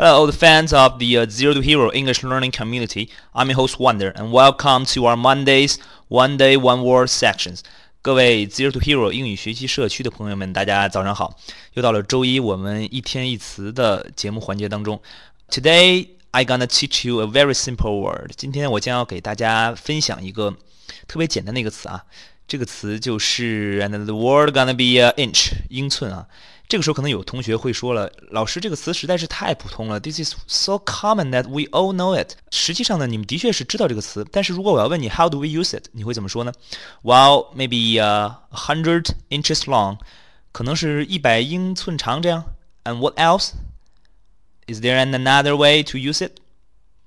Hello, all the fans of the uh, Zero to Hero English learning community. I'm your host Wonder, and welcome to our Mondays One Day One Word sections. 各位 Zero to Hero 英语学习社区的朋友们，大家早上好！又到了周一，我们一天一词的节目环节当中。Today I gonna teach you a very simple word。今天我将要给大家分享一个特别简单的一个词啊，这个词就是 and the word gonna be a inch，英寸啊。 这个时候可能有同学会说了，老师这个词实在是太普通了，This is so common that we all know it。实际上呢，你们的确是知道这个词，但是如果我要问你 How do we use it，你会怎么说呢？Well, maybe a hundred inches long，可能是一百英寸长这样。And what else? Is there an another way to use it?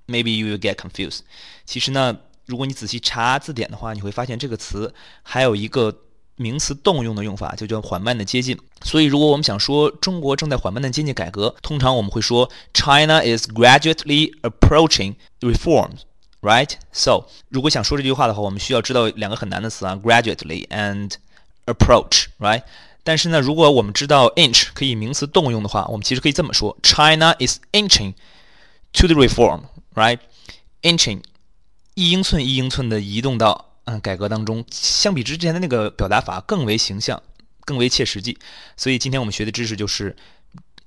Maybe you will get confused。其实呢，如果你仔细查字典的话，你会发现这个词还有一个。 名词动用的用法就叫缓慢的接近。所以，如果我们想说中国正在缓慢的接近改革，通常我们会说 China is gradually approaching reforms, right? So，如果想说这句话的话，我们需要知道两个很难的词啊，gradually and approach, right? 但是呢，如果我们知道 inch 可以名词动用的话，我们其实可以这么说：China is inching to the reform, right? Inching，一英寸一英寸的移动到。嗯，改革当中，相比之前的那个表达法更为形象，更为切实际。所以今天我们学的知识就是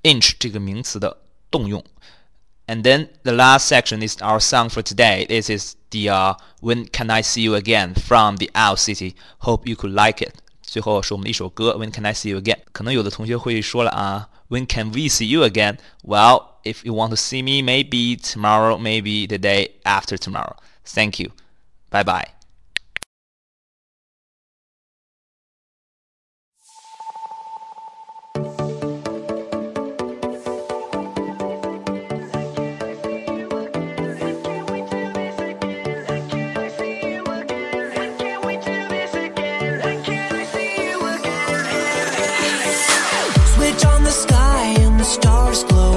inch 这个名词的动用。And then the last section is our song for today. This is the uh, When Can I See You Again from the Owl City. Hope you could like it. 最后是我们的一首歌 When Can I See You Again。可能有的同学会说了啊，When can we see you again? Well, if you want to see me, maybe tomorrow, maybe the day after tomorrow. Thank you. Bye bye. stars glow.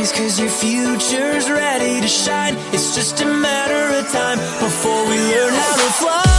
Cause your future's ready to shine. It's just a matter of time before we learn how to fly.